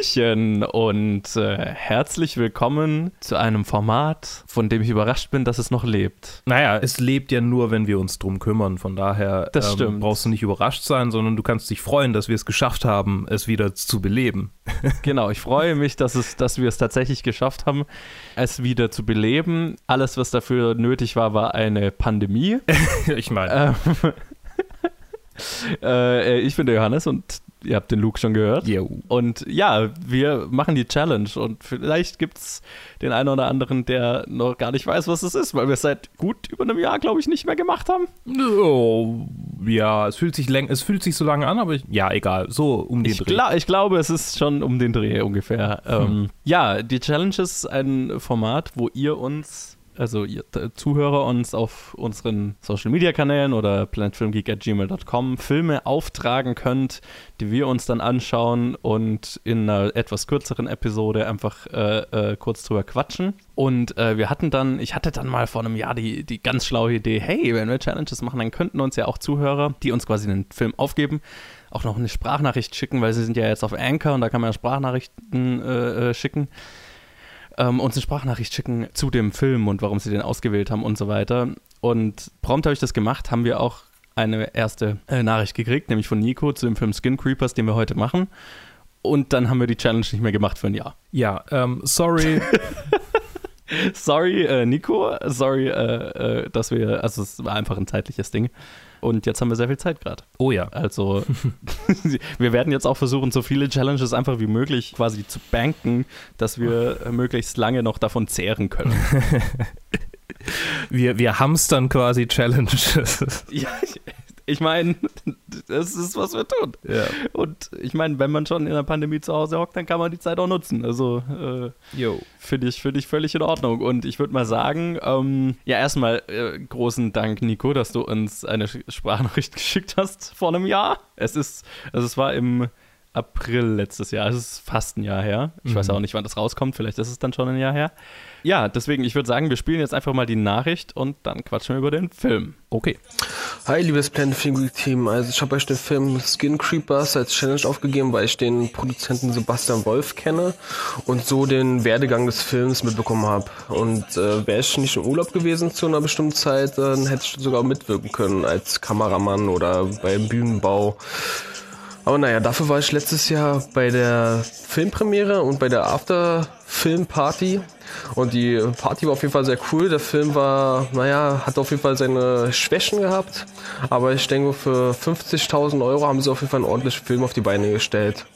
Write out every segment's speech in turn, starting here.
Hallöchen und äh, herzlich willkommen zu einem Format, von dem ich überrascht bin, dass es noch lebt. Naja, es lebt ja nur, wenn wir uns drum kümmern. Von daher das ähm, brauchst du nicht überrascht sein, sondern du kannst dich freuen, dass wir es geschafft haben, es wieder zu beleben. genau, ich freue mich, dass, es, dass wir es tatsächlich geschafft haben, es wieder zu beleben. Alles, was dafür nötig war, war eine Pandemie. ich meine. Ähm, äh, ich bin der Johannes und ihr habt den Luke schon gehört. Jo. Und ja, wir machen die Challenge und vielleicht gibt es den einen oder anderen, der noch gar nicht weiß, was es ist, weil wir es seit gut über einem Jahr, glaube ich, nicht mehr gemacht haben. Oh, ja, es fühlt sich es fühlt sich so lange an, aber ich, ja, egal, so um den ich Dreh. Gla ich glaube, es ist schon um den Dreh ungefähr. Hm. Ähm, ja, die Challenge ist ein Format, wo ihr uns also ihr Zuhörer uns auf unseren Social Media Kanälen oder planetfilmgeek.gmail.com Filme auftragen könnt, die wir uns dann anschauen und in einer etwas kürzeren Episode einfach äh, äh, kurz drüber quatschen. Und äh, wir hatten dann, ich hatte dann mal vor einem Jahr die, die ganz schlaue Idee, hey, wenn wir Challenges machen, dann könnten uns ja auch Zuhörer, die uns quasi einen Film aufgeben, auch noch eine Sprachnachricht schicken, weil sie sind ja jetzt auf Anchor und da kann man ja Sprachnachrichten äh, äh, schicken ähm, uns eine Sprachnachricht schicken zu dem Film und warum sie den ausgewählt haben und so weiter. Und prompt habe ich das gemacht, haben wir auch eine erste äh, Nachricht gekriegt, nämlich von Nico zu dem Film Skin Creepers, den wir heute machen. Und dann haben wir die Challenge nicht mehr gemacht für ein Jahr. Ja, ähm, sorry. sorry, äh, Nico. Sorry, äh, äh, dass wir, also es war einfach ein zeitliches Ding. Und jetzt haben wir sehr viel Zeit gerade. Oh ja. Also, wir werden jetzt auch versuchen, so viele Challenges einfach wie möglich quasi zu banken, dass wir möglichst lange noch davon zehren können. wir, wir hamstern quasi Challenges. ja, ich, meine, das ist, was wir tun. Ja. Und ich meine, wenn man schon in der Pandemie zu Hause hockt, dann kann man die Zeit auch nutzen. Also äh, finde ich, find ich völlig in Ordnung. Und ich würde mal sagen, ähm, ja, erstmal äh, großen Dank, Nico, dass du uns eine Sprachnachricht geschickt hast vor einem Jahr. Es ist, also es war im April letztes Jahr. Es ist fast ein Jahr her. Ich mhm. weiß auch nicht, wann das rauskommt. Vielleicht ist es dann schon ein Jahr her. Ja, deswegen, ich würde sagen, wir spielen jetzt einfach mal die Nachricht und dann quatschen wir über den Film. Okay. Hi, liebes Planet Film Team. Also ich habe euch den Film Skin Creepers als Challenge aufgegeben, weil ich den Produzenten Sebastian Wolf kenne und so den Werdegang des Films mitbekommen habe. Und äh, wäre ich nicht im Urlaub gewesen zu einer bestimmten Zeit, dann hätte ich sogar mitwirken können als Kameramann oder beim Bühnenbau. Aber naja, dafür war ich letztes Jahr bei der Filmpremiere und bei der After-Film-Party. Und die Party war auf jeden Fall sehr cool. Der Film war, naja, hat auf jeden Fall seine Schwächen gehabt. Aber ich denke, für 50.000 Euro haben sie auf jeden Fall einen ordentlichen Film auf die Beine gestellt.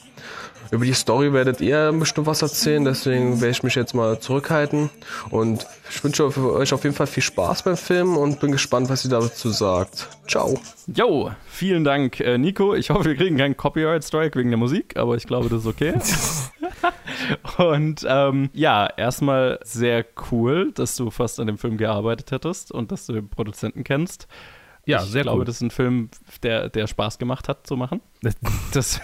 Über die Story werdet ihr bestimmt was erzählen, deswegen werde ich mich jetzt mal zurückhalten. Und ich wünsche euch auf jeden Fall viel Spaß beim Film und bin gespannt, was ihr dazu sagt. Ciao. Jo, vielen Dank, äh, Nico. Ich hoffe, wir kriegen keinen Copyright-Strike wegen der Musik, aber ich glaube, das ist okay. und ähm, ja, erstmal sehr cool, dass du fast an dem Film gearbeitet hättest und dass du den Produzenten kennst. Ja, ich sehr glaube, cool. das ist ein Film, der, der Spaß gemacht hat zu machen. Das,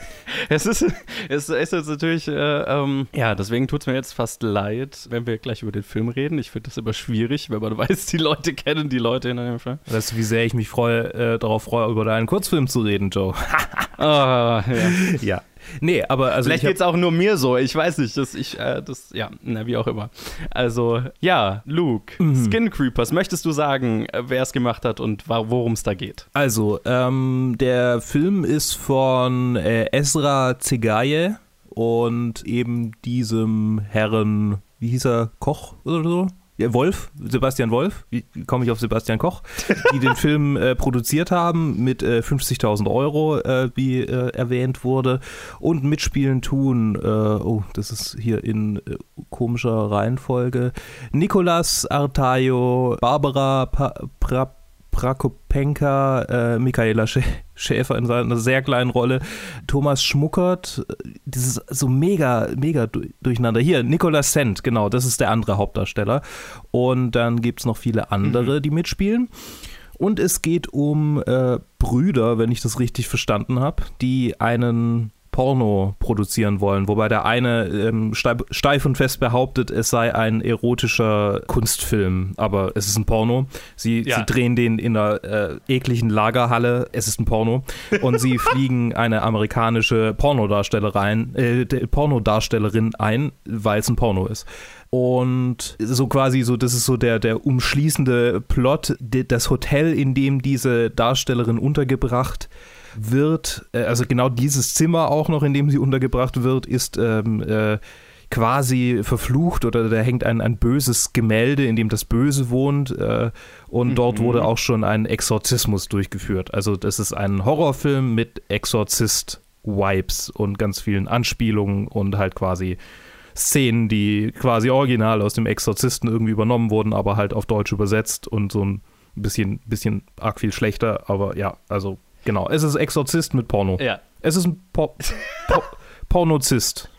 es, ist, es ist jetzt natürlich, äh, ähm, ja, deswegen tut es mir jetzt fast leid, wenn wir gleich über den Film reden. Ich finde das immer schwierig, wenn man weiß, die Leute kennen die Leute in dem Film. Weißt du, wie sehr ich mich freue, äh, darauf freue, über deinen Kurzfilm zu reden, Joe. oh, ja. ja. Nee, aber also. Vielleicht geht es auch nur mir so. Ich weiß nicht. Das, ich, äh, das, ja, na, wie auch immer. Also, ja, Luke, mhm. Skin Creepers. Möchtest du sagen, äh, wer es gemacht hat und worum es da geht? Also, ähm, der Film ist von äh, Ezra Zegaye und eben diesem Herren, wie hieß er, Koch oder so? Wolf, Sebastian Wolf, wie komme ich auf Sebastian Koch, die den Film äh, produziert haben mit äh, 50.000 Euro, äh, wie äh, erwähnt wurde. Und mitspielen tun, äh, oh, das ist hier in äh, komischer Reihenfolge, Nicolas Artayo, Barbara pa pra Prakopenka, äh, Michaela Schäfer in seiner sehr kleinen Rolle, Thomas Schmuckert, dieses so mega, mega durcheinander. Hier, Nicolas Sent, genau, das ist der andere Hauptdarsteller. Und dann gibt es noch viele andere, mhm. die mitspielen. Und es geht um äh, Brüder, wenn ich das richtig verstanden habe, die einen Porno produzieren wollen, wobei der eine ähm, steif und fest behauptet, es sei ein erotischer Kunstfilm, aber es ist ein Porno. Sie, ja. sie drehen den in einer äh, ekligen Lagerhalle, es ist ein Porno. Und sie fliegen eine amerikanische Pornodarstellerin, äh, Pornodarstellerin ein, weil es ein Porno ist. Und so quasi so, das ist so der, der umschließende Plot, das Hotel, in dem diese Darstellerin untergebracht wird, äh, also genau dieses Zimmer auch noch, in dem sie untergebracht wird, ist ähm, äh, quasi verflucht oder da hängt ein, ein böses Gemälde, in dem das Böse wohnt äh, und mhm. dort wurde auch schon ein Exorzismus durchgeführt. Also das ist ein Horrorfilm mit Exorzist-Wipes und ganz vielen Anspielungen und halt quasi Szenen, die quasi original aus dem Exorzisten irgendwie übernommen wurden, aber halt auf Deutsch übersetzt und so ein bisschen, bisschen arg viel schlechter. Aber ja, also genau. Es ist Exorzist mit Porno. Ja. Es ist ein Por Por Pornozist.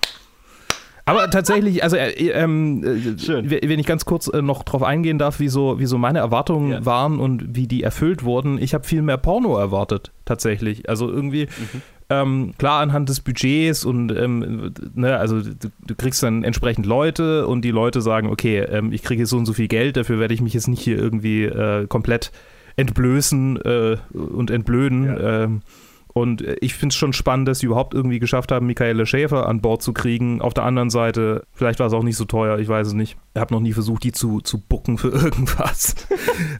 Aber tatsächlich, also äh, ähm, äh, wenn ich ganz kurz äh, noch drauf eingehen darf, wie so, wie so meine Erwartungen ja. waren und wie die erfüllt wurden, ich habe viel mehr Porno erwartet, tatsächlich. Also irgendwie, mhm. Ähm, klar anhand des Budgets und ähm, ne, also du, du, kriegst dann entsprechend Leute und die Leute sagen, okay, ähm, ich kriege so und so viel Geld, dafür werde ich mich jetzt nicht hier irgendwie äh, komplett entblößen äh, und entblöden. Ja. Ähm, und ich finde es schon spannend, dass sie überhaupt irgendwie geschafft haben, Michaela Schäfer an Bord zu kriegen. Auf der anderen Seite, vielleicht war es auch nicht so teuer, ich weiß es nicht. Ich habe noch nie versucht, die zu, zu bucken für irgendwas.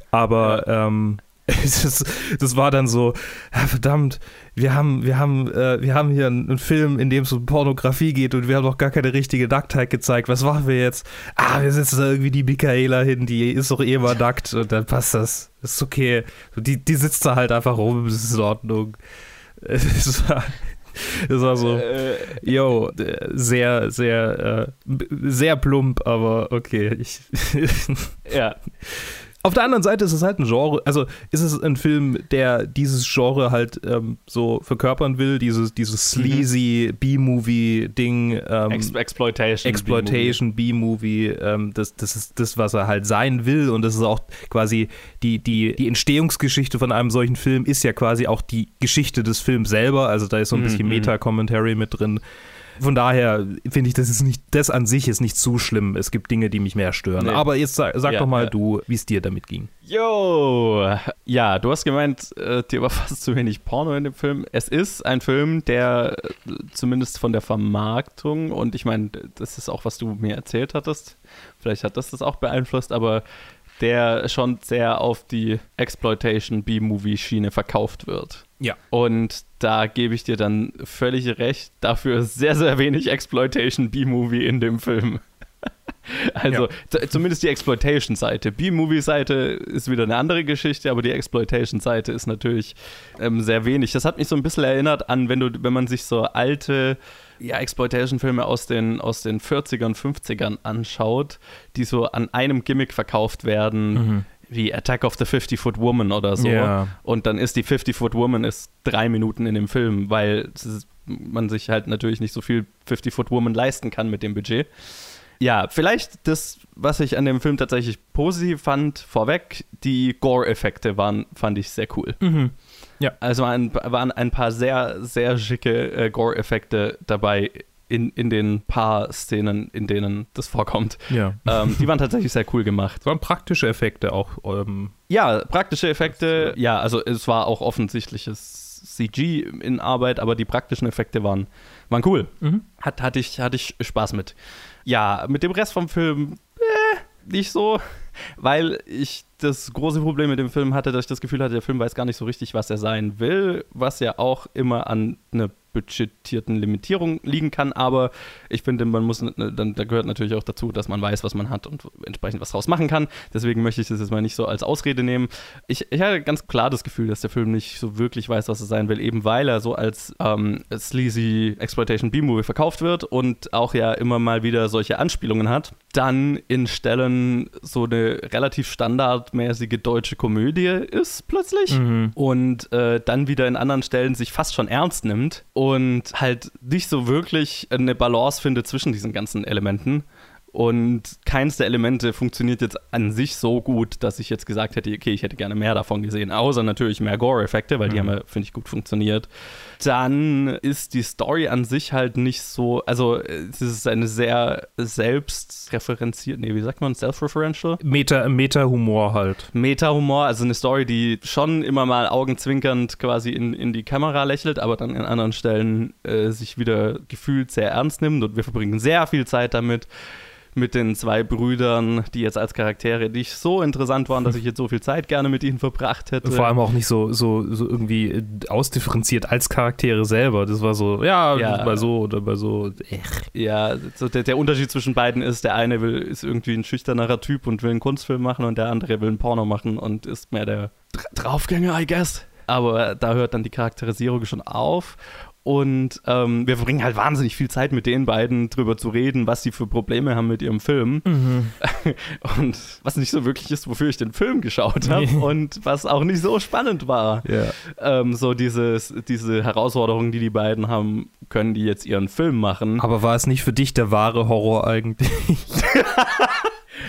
Aber ähm, das, das, war dann so, ja, verdammt, wir haben, wir haben, äh, wir haben hier einen, Film, in dem es um Pornografie geht und wir haben doch gar keine richtige Nacktheit gezeigt. Was machen wir jetzt? Ah, wir setzen da irgendwie die Michaela hin, die ist doch eh immer nackt und dann passt das. Das ist okay. Die, die sitzt da halt einfach rum, das ist in Ordnung. Es war, das war so, äh, yo, sehr, sehr, äh, sehr plump, aber okay. Ich, ja. Auf der anderen Seite ist es halt ein Genre, also ist es ein Film, der dieses Genre halt ähm, so verkörpern will, dieses, dieses mhm. sleazy B-Movie-Ding. Ähm, Ex Exploitation. Exploitation, B-Movie. Ähm, das, das ist das, was er halt sein will und das ist auch quasi die, die, die Entstehungsgeschichte von einem solchen Film ist ja quasi auch die Geschichte des Films selber, also da ist so ein bisschen mhm. Meta-Commentary mit drin. Von daher finde ich, das ist nicht, das an sich ist nicht zu schlimm. Es gibt Dinge, die mich mehr stören. Nee. Aber jetzt sag, sag ja, doch mal ja. du, wie es dir damit ging. Jo, ja, du hast gemeint, äh, dir war fast zu wenig Porno in dem Film. Es ist ein Film, der äh, zumindest von der Vermarktung und ich meine, das ist auch, was du mir erzählt hattest. Vielleicht hat das das auch beeinflusst, aber der schon sehr auf die Exploitation B-Movie-Schiene verkauft wird. Ja. Und da gebe ich dir dann völlig recht. Dafür sehr, sehr wenig Exploitation B-Movie in dem Film. Also ja. zumindest die Exploitation-Seite. B-Movie-Seite ist wieder eine andere Geschichte, aber die Exploitation-Seite ist natürlich ähm, sehr wenig. Das hat mich so ein bisschen erinnert an, wenn du, wenn man sich so alte ja, Exploitation-Filme aus den, aus den 40ern, 50ern anschaut, die so an einem Gimmick verkauft werden. Mhm wie Attack of the 50-Foot Woman oder so. Yeah. Und dann ist die 50-Foot Woman ist drei Minuten in dem Film, weil man sich halt natürlich nicht so viel 50-Foot Woman leisten kann mit dem Budget. Ja, vielleicht das, was ich an dem Film tatsächlich positiv fand, vorweg, die Gore-Effekte waren, fand ich sehr cool. Mhm. Ja. Also ein, waren ein paar sehr, sehr schicke äh, Gore-Effekte dabei in, in den paar Szenen, in denen das vorkommt. Ja. Ähm, die waren tatsächlich sehr cool gemacht. Es waren praktische Effekte auch. Ähm ja, praktische Effekte, ja, also es war auch offensichtliches CG in Arbeit, aber die praktischen Effekte waren, waren cool. Mhm. Hat, hatte, ich, hatte ich Spaß mit. Ja, mit dem Rest vom Film, äh, nicht so, weil ich das große Problem mit dem Film hatte, dass ich das Gefühl hatte, der Film weiß gar nicht so richtig, was er sein will, was ja auch immer an eine budgetierten Limitierung liegen kann, aber ich finde, man muss, dann, da gehört natürlich auch dazu, dass man weiß, was man hat und entsprechend was draus machen kann. Deswegen möchte ich das jetzt mal nicht so als Ausrede nehmen. Ich, ich hatte ganz klar das Gefühl, dass der Film nicht so wirklich weiß, was er sein will, eben weil er so als ähm, sleazy Exploitation B-Movie verkauft wird und auch ja immer mal wieder solche Anspielungen hat. Dann in Stellen so eine relativ standardmäßige deutsche Komödie ist plötzlich mhm. und äh, dann wieder in anderen Stellen sich fast schon ernst nimmt und halt nicht so wirklich eine Balance findet zwischen diesen ganzen Elementen. Und keins der Elemente funktioniert jetzt an sich so gut, dass ich jetzt gesagt hätte, okay, ich hätte gerne mehr davon gesehen. Außer natürlich mehr Gore-Effekte, weil die haben ja, finde ich, gut funktioniert. Dann ist die Story an sich halt nicht so, also es ist eine sehr selbstreferenzierte, nee, wie sagt man, self-referential? Meta, Meta-Humor halt. Meta-Humor, also eine Story, die schon immer mal augenzwinkernd quasi in, in die Kamera lächelt, aber dann an anderen Stellen äh, sich wieder gefühlt sehr ernst nimmt und wir verbringen sehr viel Zeit damit mit den zwei Brüdern, die jetzt als Charaktere nicht so interessant waren, dass ich jetzt so viel Zeit gerne mit ihnen verbracht hätte. Vor allem auch nicht so, so, so irgendwie äh, ausdifferenziert als Charaktere selber. Das war so, ja, ja. bei so oder bei so. Ech. Ja, so der, der Unterschied zwischen beiden ist, der eine will, ist irgendwie ein schüchternerer Typ und will einen Kunstfilm machen und der andere will ein Porno machen und ist mehr der Draufgänger, I guess. Aber da hört dann die Charakterisierung schon auf. Und ähm, wir verbringen halt wahnsinnig viel Zeit mit den beiden drüber zu reden, was sie für Probleme haben mit ihrem Film. Mhm. Und was nicht so wirklich ist, wofür ich den Film geschaut habe und was auch nicht so spannend war. Yeah. Ähm, so dieses, diese Herausforderungen, die die beiden haben, können die jetzt ihren Film machen. Aber war es nicht für dich der wahre Horror eigentlich?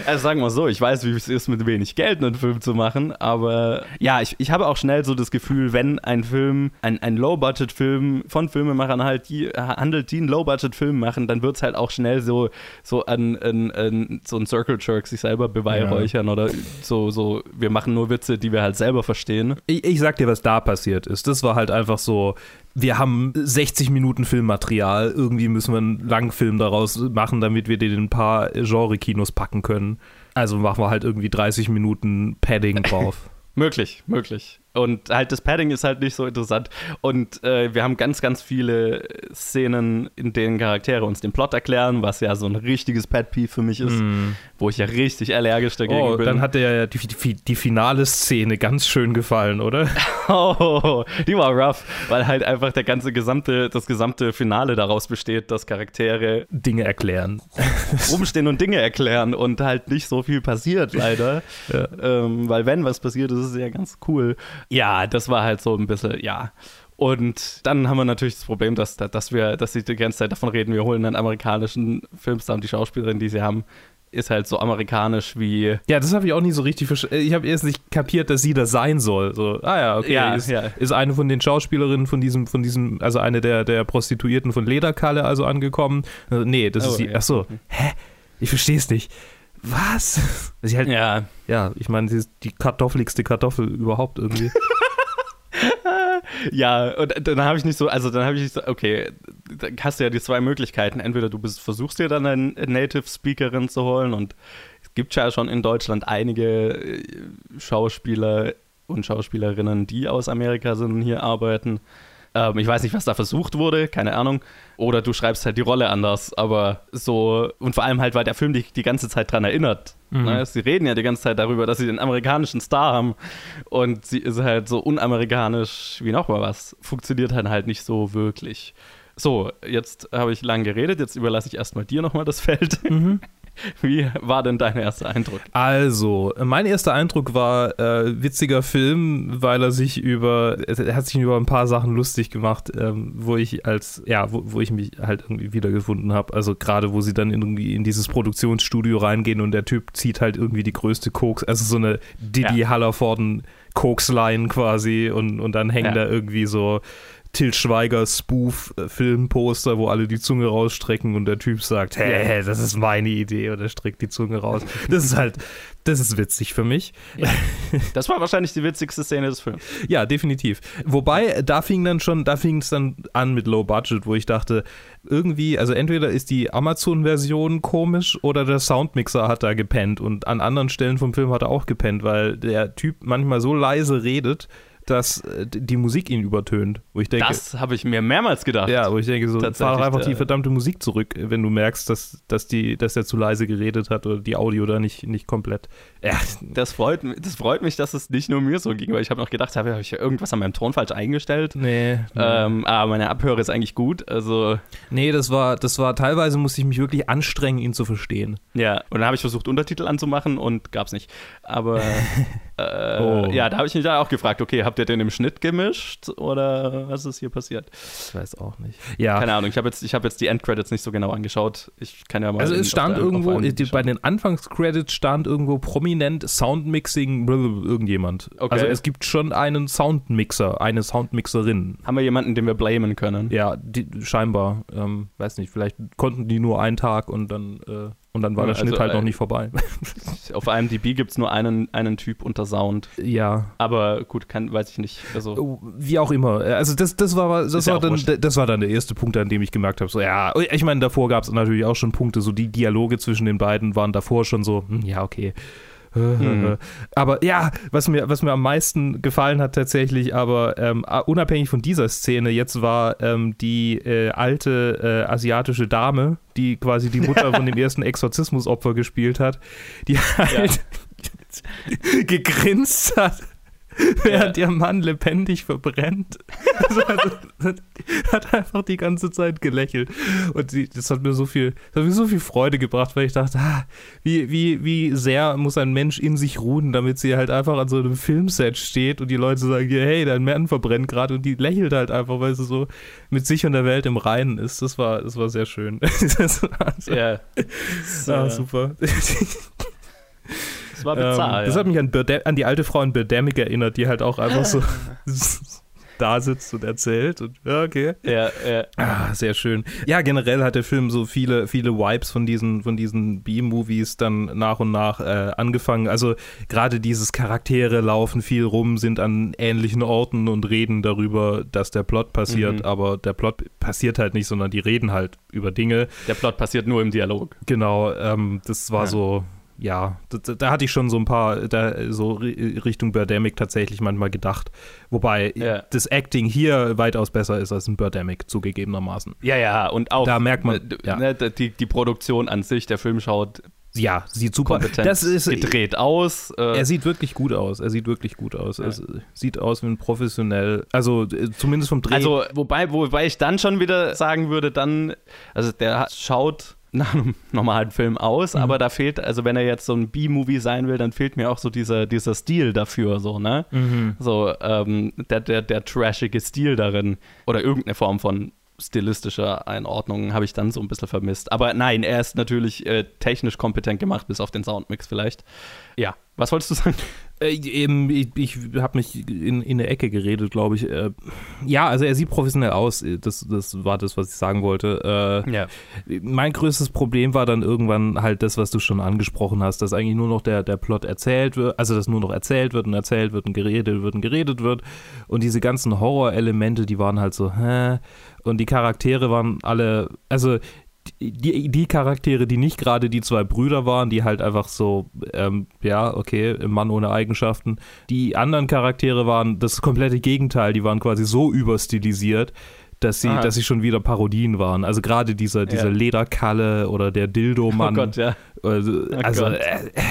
Also sagen wir so, ich weiß, wie es ist, mit wenig Geld einen Film zu machen, aber ja, ich, ich habe auch schnell so das Gefühl, wenn ein Film, ein, ein Low-Budget-Film von Filmemachern halt die, handelt, die einen Low-Budget-Film machen, dann wird es halt auch schnell so, so an, an, an so ein Circle Jerk sich selber beweihräuchern ja. oder so, so, wir machen nur Witze, die wir halt selber verstehen. Ich, ich sag dir, was da passiert ist. Das war halt einfach so, wir haben 60 Minuten Filmmaterial, irgendwie müssen wir einen Langfilm daraus machen, damit wir den in ein paar Genre-Kinos packen können. Also machen wir halt irgendwie 30 Minuten Padding drauf. möglich, möglich. Und halt das Padding ist halt nicht so interessant. Und äh, wir haben ganz, ganz viele Szenen, in denen Charaktere uns den Plot erklären, was ja so ein richtiges Pet-Peeve für mich ist, mm. wo ich ja richtig allergisch dagegen oh, bin. Dann hat dir ja die, die, die, finale Szene ganz schön gefallen, oder? oh, die war rough, weil halt einfach der ganze gesamte, das gesamte Finale daraus besteht, dass Charaktere Dinge erklären. rumstehen und Dinge erklären und halt nicht so viel passiert, leider. ja. ähm, weil wenn was passiert, ist es ja ganz cool. Ja, das war halt so ein bisschen, ja. Und dann haben wir natürlich das Problem, dass, dass wir, dass sie die ganze Zeit davon reden, wir holen einen amerikanischen Filmstar und die Schauspielerin, die sie haben, ist halt so amerikanisch wie. Ja, das habe ich auch nie so richtig verstanden. Ich habe erst nicht kapiert, dass sie das sein soll. So, ah ja, okay. Ja, ist, ja. ist eine von den Schauspielerinnen von diesem, von diesem, also eine der, der Prostituierten von Lederkalle also angekommen. Also, nee, das oh, ist die. Ja. Achso, hä? Ich verstehe es nicht was? Also halt, ja. Ja, ich meine, sie ist die kartoffeligste Kartoffel überhaupt irgendwie. ja, und dann habe ich nicht so, also dann habe ich nicht so, okay, dann hast du ja die zwei Möglichkeiten. Entweder du bist, versuchst dir dann eine Native Speakerin zu holen und es gibt ja schon in Deutschland einige äh, Schauspieler und Schauspielerinnen, die aus Amerika sind und hier arbeiten. Ähm, ich weiß nicht, was da versucht wurde, keine Ahnung. Oder du schreibst halt die Rolle anders, aber so, und vor allem halt, weil der Film dich die ganze Zeit dran erinnert. Mhm. Ne? Sie reden ja die ganze Zeit darüber, dass sie den amerikanischen Star haben und sie ist halt so unamerikanisch wie nochmal was. Funktioniert halt halt nicht so wirklich. So, jetzt habe ich lang geredet, jetzt überlasse ich erstmal dir nochmal das Feld. Mhm. Wie war denn dein erster Eindruck? Also, mein erster Eindruck war äh, witziger Film, weil er sich über, er hat sich über ein paar Sachen lustig gemacht, ähm, wo ich als, ja, wo, wo ich mich halt irgendwie wiedergefunden habe. Also gerade, wo sie dann irgendwie in dieses Produktionsstudio reingehen und der Typ zieht halt irgendwie die größte Koks, also so eine Didi ja. Hallervorden Koksline quasi und, und dann hängen ja. da irgendwie so Til Schweiger Spoof-Filmposter, wo alle die Zunge rausstrecken und der Typ sagt, hä, hey, das ist meine Idee und er streckt die Zunge raus. Das ist halt, das ist witzig für mich. Ja. Das war wahrscheinlich die witzigste Szene des Films. Ja, definitiv. Wobei, da fing dann schon, da fing es dann an mit Low Budget, wo ich dachte, irgendwie, also entweder ist die Amazon-Version komisch oder der Soundmixer hat da gepennt und an anderen Stellen vom Film hat er auch gepennt, weil der Typ manchmal so leise redet, dass äh, die Musik ihn übertönt. Wo ich denke, das habe ich mir mehrmals gedacht. Ja, wo ich denke, so fahr einfach die verdammte Musik zurück, wenn du merkst, dass, dass, die, dass er zu leise geredet hat oder die Audio da nicht, nicht komplett. Ja. Das, freut, das freut mich, dass es nicht nur mir so ging, weil ich habe noch gedacht, habe ich irgendwas an meinem Ton falsch eingestellt? Nee. Ähm, aber meine Abhöre ist eigentlich gut, also. Nee, das war, das war, teilweise musste ich mich wirklich anstrengen, ihn zu verstehen. Ja, und dann habe ich versucht, Untertitel anzumachen und gab es nicht. Aber Äh, Oh. Ja, da habe ich mich da auch gefragt, okay, habt ihr den im Schnitt gemischt oder was ist hier passiert? Ich weiß auch nicht. Ja, Keine Ahnung, ich habe jetzt, ich hab jetzt die Endcredits nicht so genau angeschaut. Ich kann ja mal. also es stand auf irgendwo, die, bei den Anfangscredits stand irgendwo prominent Soundmixing irgendjemand. Okay. Also es gibt schon einen Soundmixer, eine Soundmixerin. Haben wir jemanden, den wir blamen können? Ja, die, scheinbar. Ähm, weiß nicht, vielleicht konnten die nur einen Tag und dann, äh, und dann war Ja, der Schnitt also, halt noch äh, nicht vorbei. Auf IMDb gibt es nur einen, einen Typ unter Sound. ja. Aber gut, kann, weiß ich nicht. Also, Wie auch immer. Also das, das, war, das, ja war auch dann, das war dann der erste Punkt, an dem ich gemerkt habe, so ja, ich meine, davor gab es natürlich auch schon Punkte, so die Dialoge zwischen den beiden waren davor schon so, hm, ja, okay. Mhm. Aber ja, was mir, was mir am meisten gefallen hat tatsächlich, aber ähm, unabhängig von dieser Szene, jetzt war ähm, die äh, alte äh, asiatische Dame, die quasi die Mutter von dem ersten Exorzismusopfer gespielt hat, die halt gegrinst hat, während ihr Mann lebendig verbrennt. Also, also, hat einfach die ganze Zeit gelächelt. Und sie, das hat mir so viel, hat mir so viel Freude gebracht, weil ich dachte, ah, wie, wie, wie sehr muss ein Mensch in sich ruhen, damit sie halt einfach an so einem Filmset steht und die Leute sagen, ja, hey, dein Mann verbrennt gerade und die lächelt halt einfach, weil sie so mit sich und der Welt im Reinen ist. Das war, das war sehr schön. Das war, so, ja. ah, äh, super. Das war bizarr. Ähm, das ja. hat mich an, an die alte Frau in Birdemic erinnert, die halt auch einfach so da sitzt und erzählt. Und, ja, okay. ja, ja. Ah, sehr schön. Ja, generell hat der Film so viele, viele Vibes von diesen, von diesen B-Movies dann nach und nach äh, angefangen. Also gerade dieses Charaktere laufen viel rum, sind an ähnlichen Orten und reden darüber, dass der Plot passiert, Mhm. aber der Plot passiert halt nicht, sondern die reden halt über Dinge. Der Plot passiert nur im Dialog. Genau, ähm, das war Ja. so, ja, da, da hatte ich schon so ein paar, da, so ri- Richtung Birdemic tatsächlich manchmal gedacht. Wobei Ja. das Acting hier weitaus besser ist als in Birdemic, zugegebenermaßen. Ja, ja, und auch Da merkt man, ja. ne, die, die Produktion an sich, der Film schaut Ja, sieht super. kompetent Das ist, gedreht aus. Äh, er sieht wirklich gut aus. Er sieht wirklich gut aus. Es sieht aus wie ein professionell, also äh, zumindest vom Dreh. also, wobei, wobei ich dann schon wieder sagen würde, dann, also der schaut nach einem normalen Film aus, Mhm. aber da fehlt, also wenn er jetzt so ein B-Movie sein will, dann fehlt mir auch so dieser, dieser Stil dafür, so, ne? Mhm. So, ähm, der, der, der trashige Stil darin oder irgendeine Form von stilistischer Einordnung habe ich dann so ein bisschen vermisst. Aber nein, er ist natürlich äh, technisch kompetent gemacht, bis auf den Soundmix vielleicht. Ja, was wolltest du sagen? Äh, eben, ich ich habe mich in, in eine Ecke geredet, glaube ich. Äh, ja, also er sieht professionell aus. Das, das war das, was ich sagen wollte. Äh, Ja. Mein größtes Problem war dann irgendwann halt das, was du schon angesprochen hast, dass eigentlich nur noch der, der Plot erzählt wird, also dass nur noch erzählt wird und erzählt wird und geredet wird und geredet wird. Und diese ganzen Horrorelemente, die waren halt so, hä? Und die Charaktere waren alle, also die, die Charaktere, die nicht gerade die zwei Brüder waren, die halt einfach so, ähm, ja, okay, Mann ohne Eigenschaften. Die anderen Charaktere waren das komplette Gegenteil, die waren quasi so überstilisiert, dass sie, Aha. dass sie schon wieder Parodien waren. Also gerade dieser, dieser Ja. Lederkalle oder der Dildo-Mann. Oh Gott, ja. Also, also, Gott. äh, äh,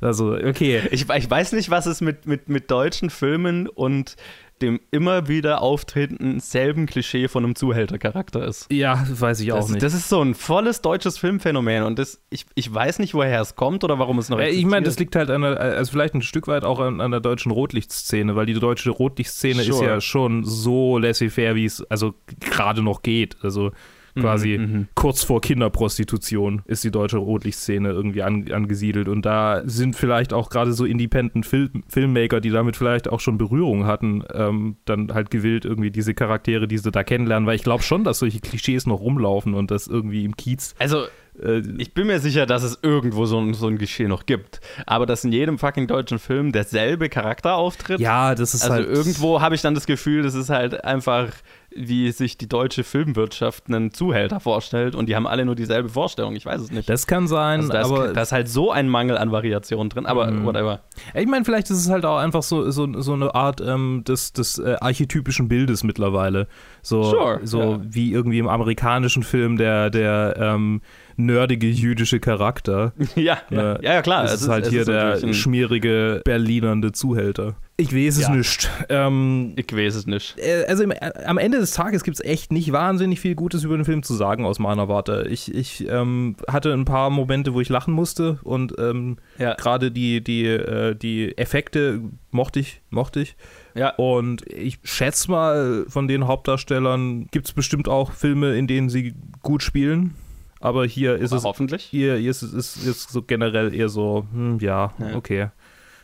also okay. Ich, ich weiß nicht, was es mit, mit, mit deutschen Filmen und dem immer wieder auftretenden selben Klischee von einem Zuhältercharakter ist. Ja, weiß ich auch Das, nicht. das ist so ein volles deutsches Filmphänomen und das, ich, ich weiß nicht, woher es kommt oder warum es noch Äh, Ich meine, das existiert. liegt halt an der, also vielleicht ein Stück weit auch an, an der deutschen Rotlichtszene, weil die deutsche Rotlichtszene ist Sure. ja schon so laissez-faire, wie es also gerade noch geht. Also quasi mhm. kurz vor Kinderprostitution ist die deutsche Rotlichtszene irgendwie an, angesiedelt. Und da sind vielleicht auch gerade so Independent Film, Filmmaker, die damit vielleicht auch schon Berührung hatten, ähm, dann halt gewillt, irgendwie diese Charaktere, die sie da kennenlernen, weil ich glaube schon, dass solche Klischees noch rumlaufen und das irgendwie im Kiez. Also, Äh, ich bin mir sicher, dass es irgendwo so ein, so ein Geschehen noch gibt. Aber dass in jedem fucking deutschen Film derselbe Charakter auftritt. ja, das ist Also halt. irgendwo habe ich dann das Gefühl, das ist halt einfach, wie sich die deutsche Filmwirtschaft einen Zuhälter vorstellt und die haben alle nur dieselbe Vorstellung. Ich weiß es nicht. Das kann sein, also da, ist, aber da ist halt so ein Mangel an Variationen drin, aber Mhm. whatever. ich meine, vielleicht ist es halt auch einfach so, so, so eine Art ähm, des, des äh, archetypischen Bildes mittlerweile. So, Sure, so ja. wie irgendwie im amerikanischen Film der, der, ähm, nerdige jüdische Charakter. ja, ja, Äh, ja, ja, klar. Das es ist halt hier der natürlich ein- schmierige Berlinernde Zuhälter. Ich weiß es Ja. nicht. Ähm, Ich weiß es nicht. äh, also im, äh, am Ende des Tages gibt es echt nicht wahnsinnig viel Gutes über den Film zu sagen aus meiner Warte. Ich, ich ähm, hatte ein paar Momente, wo ich lachen musste und ähm, Ja. gerade die, die, äh, die Effekte mochte ich, mochte ich. Ja. Und ich schätze mal, von den Hauptdarstellern gibt es bestimmt auch Filme, in denen sie gut spielen. Aber hier ist es hoffentlich. hier, hier ist es ist, so generell eher so, hm, ja, Ja. okay.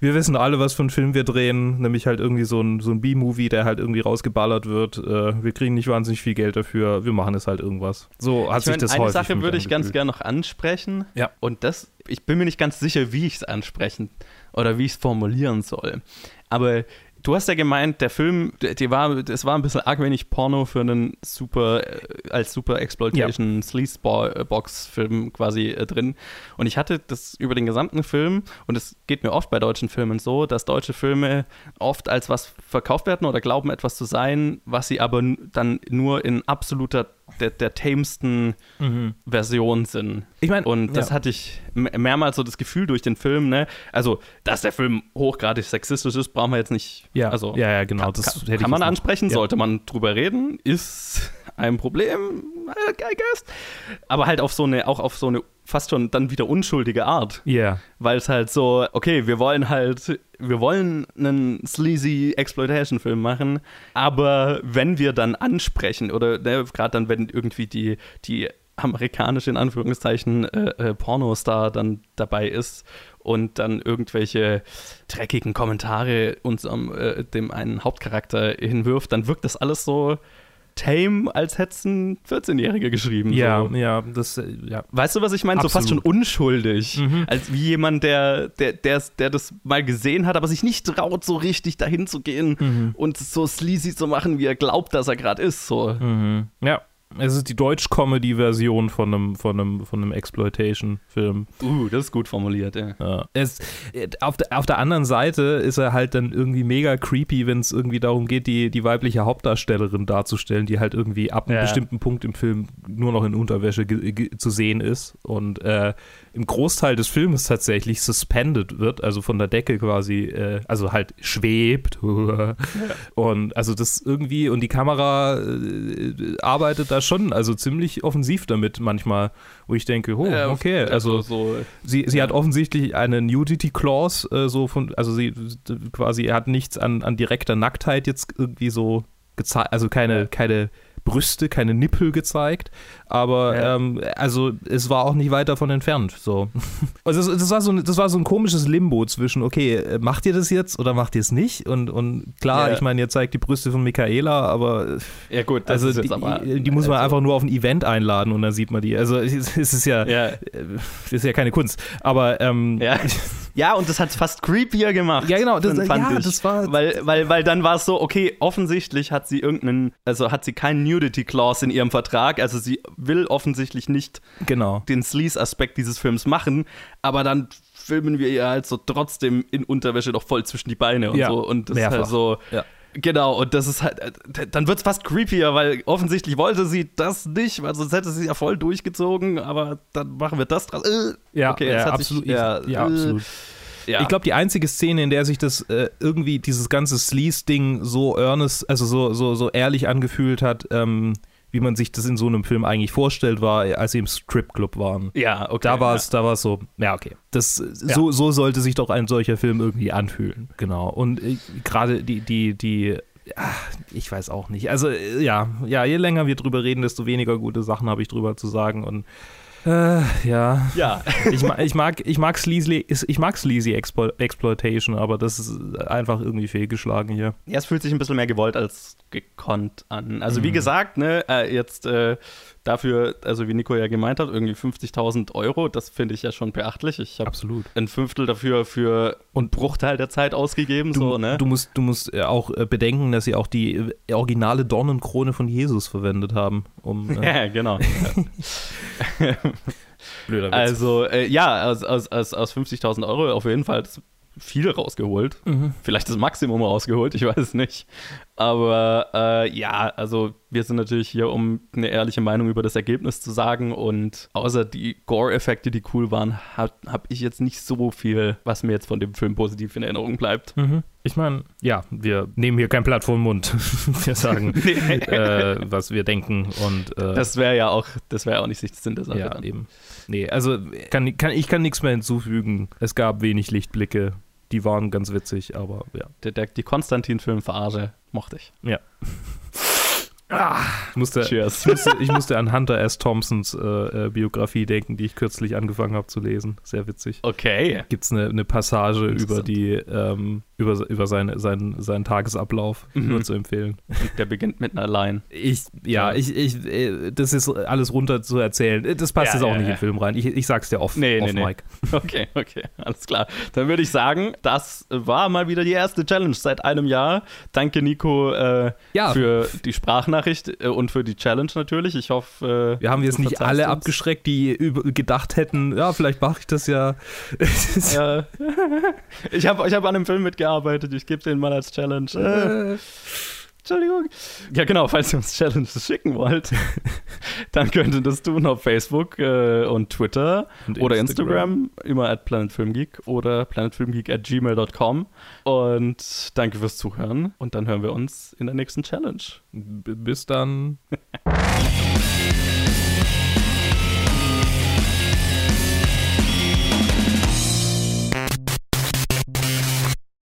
Wir wissen alle, was für einen Film wir drehen, nämlich halt irgendwie so ein, so ein B-Movie, der halt irgendwie rausgeballert wird. Äh, wir kriegen nicht wahnsinnig viel Geld dafür, wir machen es halt irgendwas. So hat Ich sich mein, das eine Sache würde ich ganz gerne noch ansprechen. Ja. Und das, ich bin mir nicht ganz sicher, wie ich es ansprechen oder wie ich es formulieren soll. Aber du hast ja gemeint, der Film, die war, es war ein bisschen arg wenig Porno für einen super, äh, als super Exploitation Sleaze-Box-Film quasi äh, drin. Und ich hatte das über den gesamten Film, und es geht mir oft bei deutschen Filmen so, dass deutsche Filme oft als was verkauft werden oder glauben, etwas zu sein, was sie aber dann nur in absoluter, der, der tamesten Mhm. Version sind. Ich meine, Und das ja. hatte ich mehrmals so das Gefühl durch den Film, ne? Also, dass der Film hochgradig sexistisch ist, brauchen wir jetzt nicht. Ja, also, ja, ja, genau. Kann, Das kann, kann man ansprechen, ja. sollte man drüber reden, ist ein Problem, I guess. Aber halt auf so eine, auch auf so eine fast schon dann wieder unschuldige Art. Ja, Weil es halt so, okay, wir wollen halt, wir wollen einen sleazy Exploitation-Film machen, aber wenn wir dann ansprechen oder ne, gerade dann, wenn irgendwie die, die amerikanische, in Anführungszeichen, äh, äh, Pornostar dann dabei ist und dann irgendwelche dreckigen Kommentare unserem, äh, dem einen Hauptcharakter hinwirft, dann wirkt das alles so tame, als hätte es ein 14-Jähriger geschrieben. ja, so. ja, das, äh, ja. Weißt du, was ich meine? So fast schon unschuldig. Mhm. Als wie jemand, der, der, der, der das mal gesehen hat, aber sich nicht traut, so richtig dahin zu gehen Mhm. und so sleazy zu machen, wie er glaubt, dass er gerade ist. So. Mhm. Ja, es ist die Deutsch-Comedy-Version von einem, von einem, von einem Exploitation-Film. Uh, das ist gut formuliert, ja. Ja. Es, auf, der, auf der anderen Seite ist er halt dann irgendwie mega creepy, wenn es irgendwie darum geht, die, die weibliche Hauptdarstellerin darzustellen, die halt irgendwie ab einem Ja. bestimmten Punkt im Film nur noch in Unterwäsche zu sehen ist und äh, im Großteil des Filmes tatsächlich suspended wird, also von der Decke quasi, äh, also halt schwebt. Und also das irgendwie, und die Kamera äh, arbeitet da schon, also ziemlich offensiv damit manchmal, wo ich denke, oh, okay, also so. Sie, sie hat offensichtlich eine Nudity Clause, äh, so von, also sie quasi hat nichts an, an direkter Nacktheit jetzt irgendwie so gezeigt, also keine, keine Brüste, keine Nippel gezeigt, aber Ja. ähm, also es war auch nicht weit davon entfernt. So. Also das, das, war so ein, das war so ein komisches Limbo zwischen, okay, äh, macht ihr das jetzt oder macht ihr es nicht? Und, und klar, Ja. ich meine, ihr zeigt die Brüste von Michaela, aber Ja, gut, das also ist jetzt die, aber. die muss man also, einfach nur auf ein Event einladen und dann sieht man die. Also es ist- ja, Ja, äh, das ist ja keine Kunst. Aber ähm, ja. ja, und das hat es fast creepier gemacht. Ja, genau, das- fand ja, ich. das war- Weil, weil, weil dann war es so, okay, offensichtlich hat sie irgendeinen, also hat sie keinen Nudity Clause in ihrem Vertrag, also sie will offensichtlich nicht genau. den Sleaze-Aspekt dieses Films machen, aber dann filmen wir ihr halt so trotzdem in Unterwäsche doch voll zwischen die Beine und Ja, so. Und das ist mehrfach. halt so. Ja. Genau, und das ist halt, äh, dann wird es fast creepier, weil offensichtlich wollte sie das nicht, weil sonst hätte sie ja voll durchgezogen, aber dann machen wir das draus. Äh, Ja, okay, ja, absolut. Sich, ja, ich, ja, äh, absolut. Ja. Ich glaube, die einzige Szene, in der sich das äh, irgendwie dieses ganze Sleaze-Ding so earnest, also so, so, so ehrlich angefühlt hat, ähm, wie man sich das in so einem Film eigentlich vorstellt, war, als sie im Stripclub waren. ja, okay. Da war ja. es, da war es so, ja, okay. Das, so, so sollte sich doch ein solcher Film irgendwie anfühlen. Genau. Und äh, gerade die, die, die, ach, ich weiß auch nicht. Also, äh, ja, ja, je länger wir drüber reden, desto weniger gute Sachen habe ich drüber zu sagen. Und äh, ja. Ja, Ich, ma- ich mag, ich mag Sleazy, ich mag Sleazy Explo Exploitation, aber das ist einfach irgendwie fehlgeschlagen hier. Ja, es fühlt sich ein bisschen mehr gewollt als gekonnt an. Also wie Mhm. gesagt, ne, äh, jetzt äh, dafür, also wie Nico ja gemeint hat, irgendwie 50.000 Euro, das finde ich ja schon beachtlich. Ich habe Absolut. ein Fünftel dafür für einen Bruchteil der Zeit ausgegeben, Du, so, ne? du musst, du musst äh, auch äh, bedenken, dass sie auch die äh, originale Dornenkrone von Jesus verwendet haben. Um, äh, ja, genau. blöder Witz. Also, äh, ja, aus, aus, aus, aus 50.000 Euro auf jeden Fall viel rausgeholt. Mhm. Vielleicht das Maximum rausgeholt, ich weiß es nicht. Aber äh, ja, also wir sind natürlich hier, um eine ehrliche Meinung über das Ergebnis zu sagen. Und außer die Gore-Effekte, die cool waren, habe hab ich jetzt nicht so viel, was mir jetzt von dem Film positiv in Erinnerung bleibt. Mhm. Ich meine, ja, wir nehmen hier kein Blatt vor den Mund. wir sagen, äh, was wir denken. Und, äh, das wäre ja auch, das wäre auch nicht Sinn der Sache. Ja, dann. eben. Nee, also kann, kann, ich kann nichts mehr hinzufügen. Es gab wenig Lichtblicke. Die waren ganz witzig, aber ja. Der, der, die Konstantin-Film-Verarsche mochte ich. Ja. Ah, ich, musste, ich, musste, ich, musste, an Hunter S. Thompsons äh, äh, Biografie denken, die ich kürzlich angefangen habe zu lesen. Sehr witzig. Okay. Gibt es eine, eine, Passage über die ähm, über, über seine, seinen, seinen Tagesablauf mhm. nur zu empfehlen. Der beginnt mit einer Line. Ich, ja, ja. Ich, ich, äh, das ist alles runter zu erzählen. Das passt ja, jetzt auch ja, nicht in den Film rein. Ich, ich sag's dir off, nee, off nee, Mike. Nee. Okay, okay, alles klar. Dann würde ich sagen, das war mal wieder die erste Challenge seit einem Jahr. Danke, Nico, äh, für die Sprachnachricht äh, und für die Challenge natürlich. Ich hoffe, äh, wir haben jetzt nicht alle uns. abgeschreckt, die gedacht hätten, ja, vielleicht mache ich das ja. ich habe ich hab an einem Film mitgearbeitet gearbeitet. Ich gebe den mal als Challenge. Äh. Entschuldigung. Ja, genau, falls ihr uns Challenges schicken wollt, dann könnt ihr das tun auf Facebook äh, und Twitter und oder Instagram. Instagram, immer at planetfilmgeek oder planetfilmgeek at gmail.com. Und danke fürs Zuhören und dann hören wir uns in der nächsten Challenge. B bis dann.